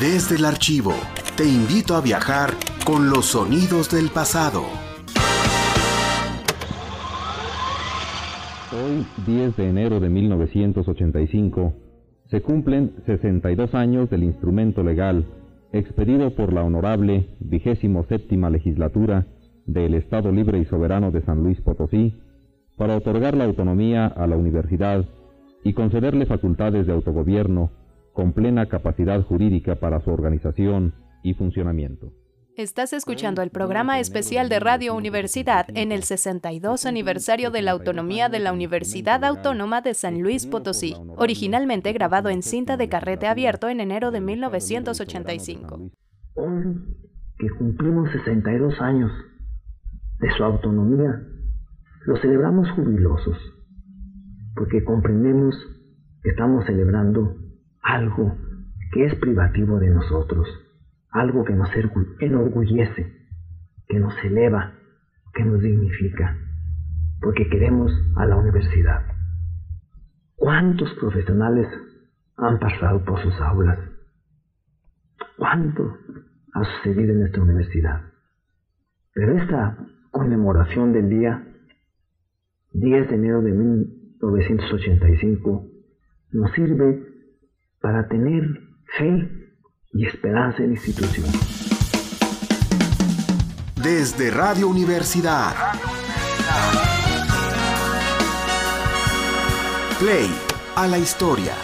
Desde el archivo, te invito a viajar con los sonidos del pasado. Hoy, 10 de enero de 1985, se cumplen 62 años del instrumento legal expedido por la honorable vigésimo séptima legislatura del Estado Libre y Soberano de San Luis Potosí para otorgar la autonomía a la universidad y concederle facultades de autogobierno con plena capacidad jurídica para su organización y funcionamiento. Estás escuchando el programa especial de Radio Universidad en el 62 aniversario de la autonomía de la Universidad Autónoma de San Luis Potosí, originalmente grabado en cinta de carrete abierto en enero de 1985. Hoy que cumplimos 62 años de su autonomía, lo celebramos jubilosos, porque comprendemos que estamos celebrando algo que es privativo de nosotros algo que nos enorgullece, que nos eleva, que nos dignifica, porque queremos a la universidad. ¿Cuántos profesionales han pasado por sus aulas? ¿Cuánto ha sucedido en esta universidad? Pero esta conmemoración del día 10 de enero de 1985 nos sirve para tener fe y esperanza en la institución. Desde Radio Universidad. Play a la historia.